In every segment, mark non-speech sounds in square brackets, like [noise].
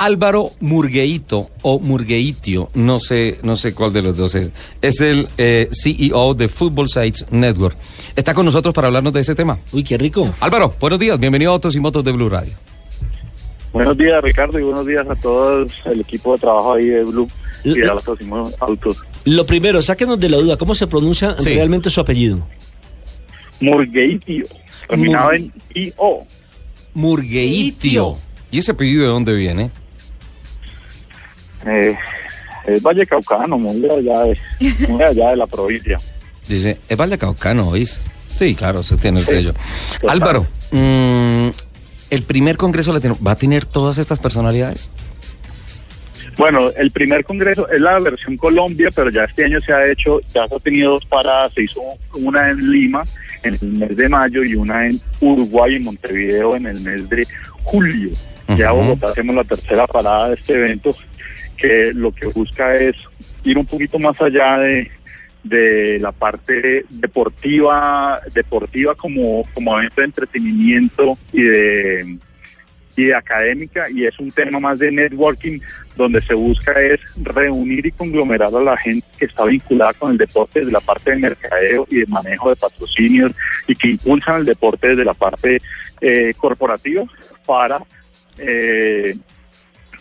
Álvaro Murgueito o Murgueitio, no sé, no sé cuál de los dos es. Es el eh, CEO de Football Sites Network. Está con nosotros para hablarnos de ese tema. Uy, qué rico. Álvaro, buenos días, bienvenido a Autos y Motos de Blue Radio. Buenos días, Ricardo, y buenos días a todo el equipo de trabajo ahí de Blue y de los próximos autos. Lo primero, sáquenos de la duda, ¿cómo se pronuncia Sí. realmente su apellido? Murgueitio, terminado en IO. Murgueitio. ¿Y ese apellido de dónde viene? Eh, es Valle Caucano, muy allá, de, muy allá de la provincia. Dice, es Valle Caucano, ¿oís? Sí, claro, eso tiene el Sí, sello. total. Álvaro, mm, el primer Congreso Latino, ¿va a tener todas estas personalidades? Bueno, el primer congreso es la versión Colombia, pero ya este año se ha hecho, ya se ha tenido dos paradas, se hizo una en Lima en el mes de mayo y una en Uruguay, en Montevideo, en el mes de julio. Ya Ujú. Bogotá hacemos la tercera parada de este evento, que lo que busca es ir un poquito más allá de, de la parte deportiva, deportiva como, como evento de entretenimiento y de y de académica y es un tema más de networking donde se busca es reunir y conglomerar a la gente que está vinculada con el deporte desde la parte de mercadeo y de manejo de patrocinios y que impulsan el deporte desde la parte eh, corporativa para eh,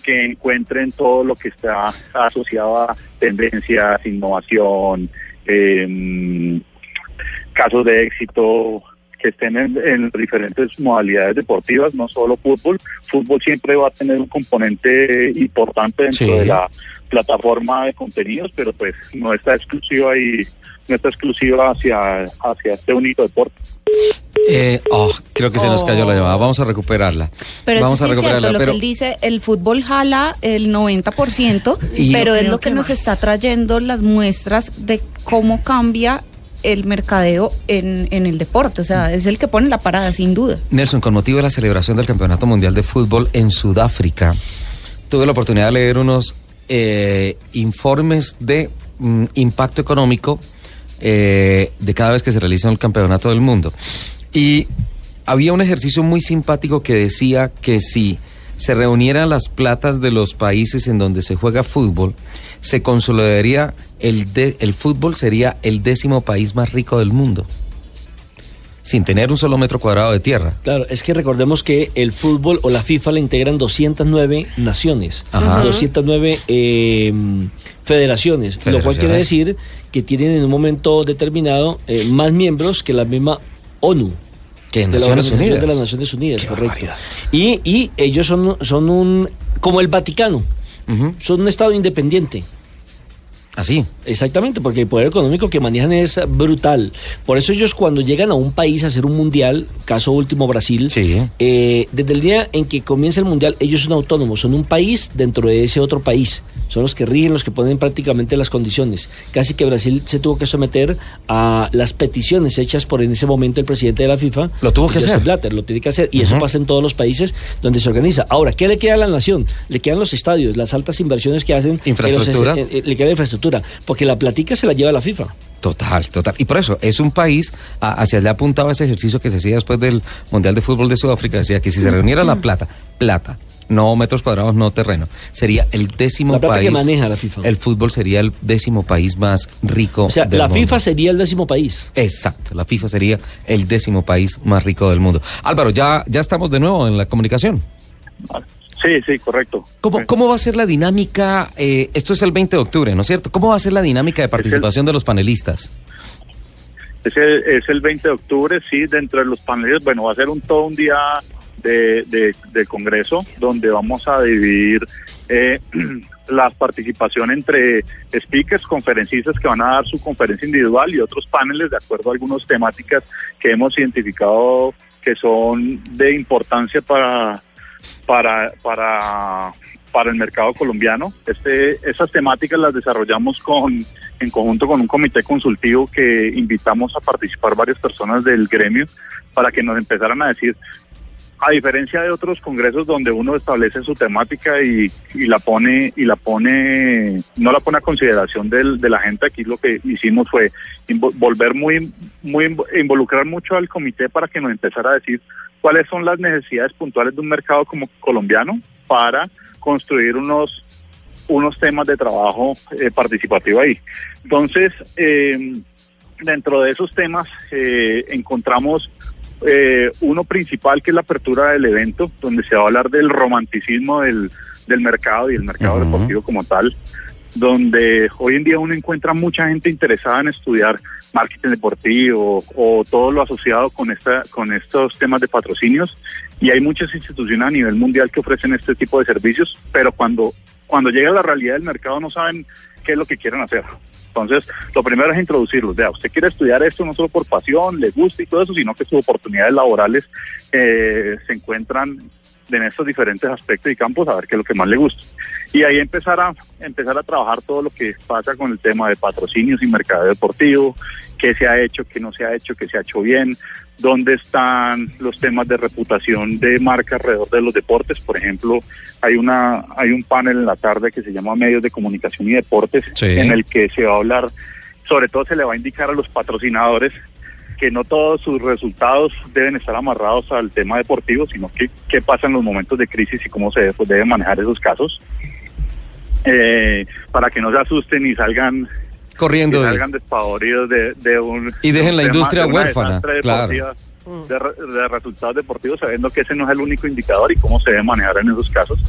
que encuentren todo lo que está asociado a tendencias, innovación, eh, casos de éxito que estén en, en diferentes modalidades deportivas, no solo fútbol. Fútbol siempre va a tener un componente importante dentro Sí. de la plataforma de contenidos, pero pues no está exclusiva y no está exclusiva hacia, hacia este único deporte. Eh, oh, creo que se nos cayó la llamada, vamos a recuperarla. Pero vamos a cierto, recuperarla, lo pero que él dice, el fútbol jala el 90%, Y- pero es lo que, que nos está trayendo las muestras de cómo cambia el mercadeo en, en el deporte. O sea, es el que pone la parada, sin duda. Nelson, con motivo de la celebración del Campeonato Mundial de Fútbol en Sudáfrica, tuve la oportunidad de leer unos eh, informes de mm, impacto económico eh, de cada vez que se realiza el Campeonato del Mundo. Y había un ejercicio muy simpático que decía que si se reunieran las platas de los países en donde se juega fútbol, se consolidaría el, de- el fútbol sería el décimo país más rico del mundo, sin tener un solo metro cuadrado de tierra. Claro, es que recordemos que el fútbol o la FIFA le integran 209 naciones, Ajá. 209 eh, federaciones, lo cual quiere decir que tienen en un momento determinado eh, más miembros que la misma ONU. Que en de la Naciones Organización Unidas. de las Naciones Unidas, Qué correcto. Y, y ellos son, son un, como el Vaticano, son un Estado independiente. Así. Exactamente, porque el poder económico que manejan es brutal. Por eso ellos cuando llegan a un país a hacer un mundial, caso último Brasil, Sí. eh, desde el día en que comienza el mundial, ellos son autónomos, son un país dentro de ese otro país. Son los que rigen, los que ponen prácticamente las condiciones. Casi que Brasil se tuvo que someter a las peticiones hechas por en ese momento el presidente de la FIFA. Lo tuvo que hacer. Blatter, lo tiene que hacer. Y eso pasa en todos los países donde se organiza. Ahora, ¿qué le queda a la nación? Le quedan los estadios, las altas inversiones que hacen. los- Infraestructura. eh, le queda la infraestructura, porque la platica se la lleva la FIFA. Total, total. Y por eso, es un país, a- hacia allá apuntaba ese ejercicio que se hacía después del Mundial de Fútbol de Sudáfrica, decía que si se reuniera la plata, plata, no metros cuadrados, no terreno, sería el décimo La plata país. que maneja la FIFA. El fútbol sería el décimo país más rico O sea, del la mundo. FIFA sería el décimo país. Exacto, la FIFA sería el décimo país más rico del mundo. Álvaro, ya, ya estamos de nuevo en la comunicación. Sí, sí, correcto. ¿Cómo, cómo va a ser la dinámica? eh, esto es el 20 de octubre, ¿no es cierto? ¿Cómo va a ser la dinámica de participación de los panelistas? Es el, es el 20 de octubre, sí, dentro de los paneles, bueno, va a ser un todo un día de, de, de congreso donde vamos a dividir eh, [clears throat] la participación entre speakers, conferencistas que van a dar su conferencia individual y otros paneles de acuerdo a algunas temáticas que hemos identificado que son de importancia para para, para, para el mercado colombiano. Este, esas temáticas las desarrollamos con, en conjunto con un comité consultivo que invitamos a participar varias personas del gremio para que nos empezaran a decir a diferencia de otros congresos donde uno establece su temática y, y la pone y la pone no la pone a consideración del, de la gente aquí lo que hicimos fue volver muy muy invo- involucrar mucho al comité para que nos empezara a decir cuáles son las necesidades puntuales de un mercado como colombiano para construir unos unos temas de trabajo eh, participativo ahí. Entonces eh, dentro de esos temas eh, encontramos eh, uno principal que es la apertura del evento, donde se va a hablar del romanticismo del, del mercado y el mercado deportivo como tal, donde hoy en día uno encuentra mucha gente interesada en estudiar marketing deportivo o todo lo asociado con esta con estos temas de patrocinios y hay muchas instituciones a nivel mundial que ofrecen este tipo de servicios, pero cuando cuando llega la realidad del mercado no saben qué es lo que quieren hacer. Entonces, lo primero es introducirlos. Vea, usted quiere estudiar esto no solo por pasión, le gusta y todo eso, sino que sus oportunidades laborales eh, se encuentran en estos diferentes aspectos y campos a ver qué es lo que más le gusta. Y ahí empezar a empezar a trabajar todo lo que pasa con el tema de patrocinios y mercado deportivo, qué se ha hecho, qué no se ha hecho, qué se ha hecho bien, dónde están los temas de reputación de marca alrededor de los deportes. Por ejemplo, hay una hay un panel en la tarde que se llama Medios de Comunicación y Deportes, Sí. en el que se va a hablar, sobre todo se le va a indicar a los patrocinadores que no todos sus resultados deben estar amarrados al tema deportivo, sino que qué pasa en los momentos de crisis y cómo se debe, debe manejar esos casos, eh, para que no se asusten y salgan Corriendo. que de- salgan despavoridos de, de un Y dejen la de un industria una huérfana, claro. de, re- de resultados deportivos sabiendo que ese no es el único indicador y cómo se debe manejar en esos casos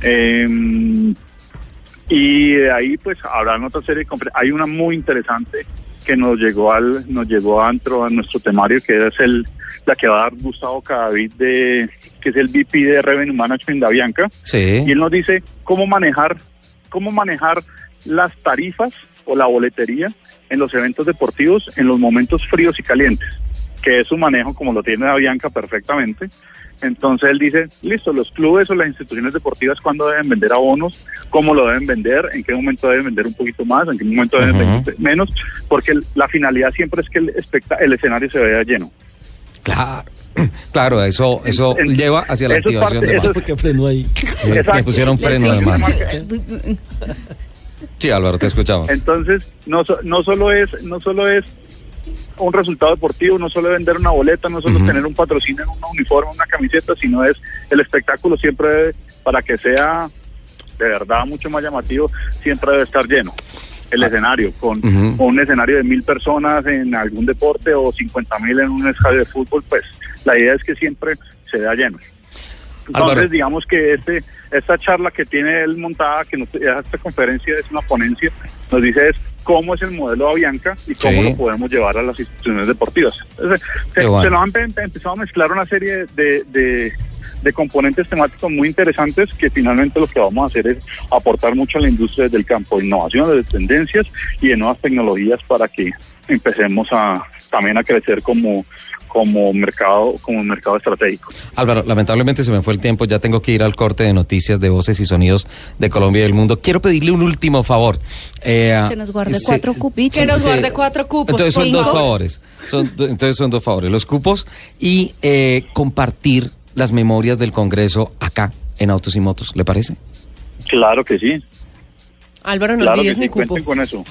Eh, y de ahí pues habrán otra serie de hay una muy interesante que nos llegó al nos llegó a, a nuestro temario que es el la que va a dar Gustavo Cadavid de que es el VP de Revenue Management de Avianca Sí. y él nos dice cómo manejar cómo manejar las tarifas o la boletería en los eventos deportivos en los momentos fríos y calientes, que es su manejo como lo tiene Avianca perfectamente. Entonces él dice, listo, los clubes o las instituciones deportivas cuándo deben vender abonos, cómo lo deben vender, en qué momento deben vender un poquito más, en qué momento deben vender menos, porque la finalidad siempre es que el, especta- el escenario se vea lleno. Claro. [clears throat] Claro, eso, eso En- lleva hacia la eso es activación parte- de eso marca. ¿Por qué frenó ahí? Me- Me Exacto. pusieron freno de. Sí, Álvaro, te escuchamos. Entonces, no, no solo es no solo es un resultado deportivo, no solo es vender una boleta, no solo tener un patrocinio en un uniforme, una camiseta, sino es el espectáculo siempre debe- para que sea de verdad mucho más llamativo, siempre debe estar lleno el Ah. escenario, con un escenario de mil personas en algún deporte o 50 mil en un estadio de fútbol, pues la idea es que siempre se vea lleno. Entonces, Álvaro. digamos que este esta charla que tiene él montada, que nos, esta conferencia es una ponencia, nos dice es cómo es el modelo de Avianca y cómo Sí. lo podemos llevar a las instituciones deportivas. Entonces, se, bueno. se nos han empe- empezado a mezclar una serie de, de, de componentes temáticos muy interesantes que finalmente lo que vamos a hacer es aportar mucho a la industria desde el campo de innovación, de tendencias y de nuevas tecnologías para que empecemos a también a crecer como como mercado como mercado estratégico. Álvaro, lamentablemente se me fue el tiempo, ya tengo que ir al corte de noticias de voces y sonidos de Colombia y del mundo. Quiero pedirle un último favor. Eh, Que nos guarde sí, cuatro cupitos. Que nos sí. guarde cuatro cupos. Entonces son cinco. dos favores. Son, entonces son dos favores. Los cupos y eh, compartir las memorias del Congreso acá en Autos y Motos. ¿Le parece? Claro que sí. Álvaro, no Claro que olvides sí, mi cupo. cuenten con eso.